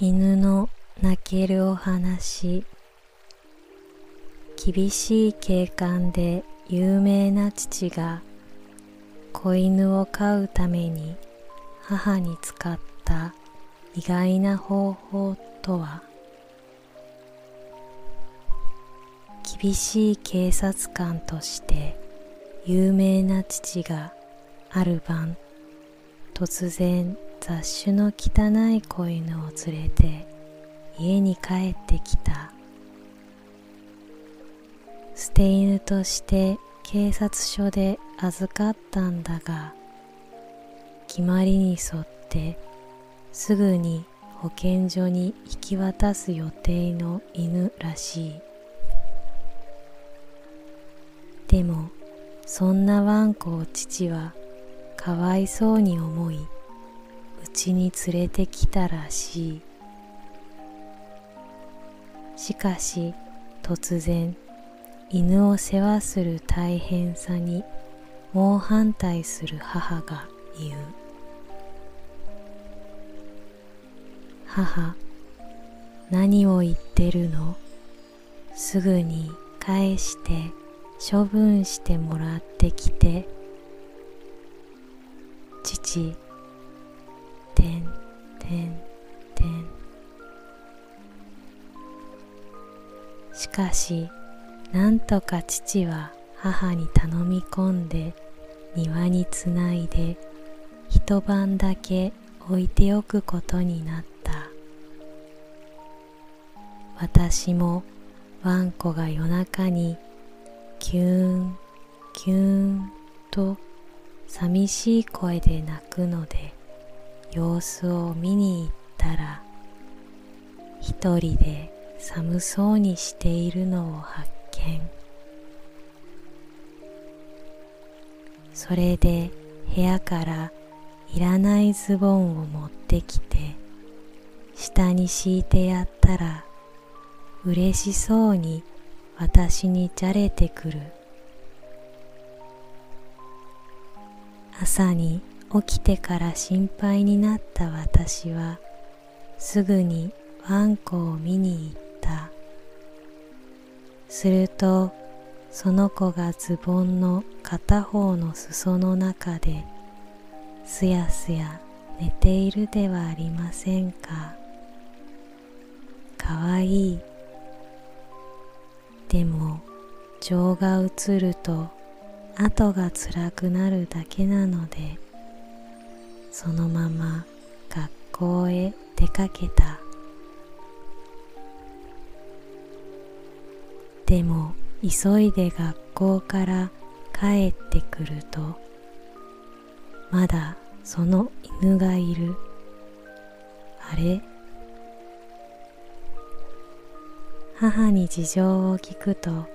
犬の泣けるお話。厳しい景観で有名な父が子犬を飼うために母に使った意外な方法とは？厳しい警察官として有名な父がある晩突然雑種の汚い子犬を連れて家に帰ってきた。捨て犬として警察署で預かったんだが決まりに沿ってすぐに保健所に引き渡す予定の犬らしい。でもそんなワンコを父はかわいそうに思いうちに連れてきたらしい。しかし突然犬を世話する大変さに猛反対する母が言う。母何を言ってるの？すぐに返して処分してもらってきて。父しかしなんとか父は母に頼み込んで庭につないで一晩だけ置いておくことになった。私もワンコが夜中にキューンキューンと寂しい声で泣くので様子を見に行ったら一人で寒そうにしているのを発見。それで部屋からいらないズボンを持ってきて下に敷いてやったら嬉しそうに私にじゃれてくる。朝に起きてから心配になった私はすぐにワンコを見に行った。するとその子がズボンの片方の裾の中ですやすや寝ているではありませんか。かわいい。でも情が映ると後が辛くなるだけなのでそのまま学校へ出かけた。でも急いで学校から帰ってくるとまだその犬がいる。あれ？母に事情を聞くと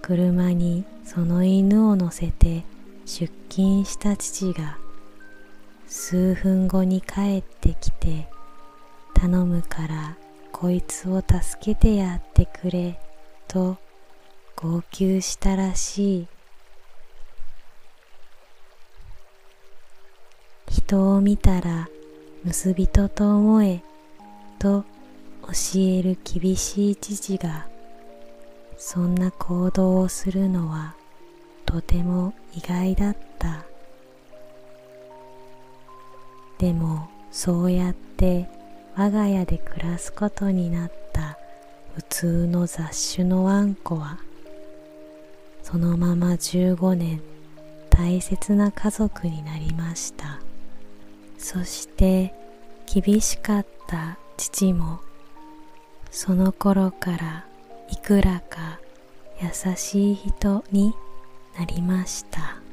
車にその犬を乗せて出勤した父が数分後に帰ってきて頼むからこいつを助けてやってくれ。と号泣したらしい人を見たら盗人と思えと教える厳しい父がそんな行動をするのはとても意外だったでもそうやって我が家で暮らすことになった普通の雑種のワンコはそのまま15年大切な家族になりました。そして厳しかった父もその頃からいくらか優しい人になりました。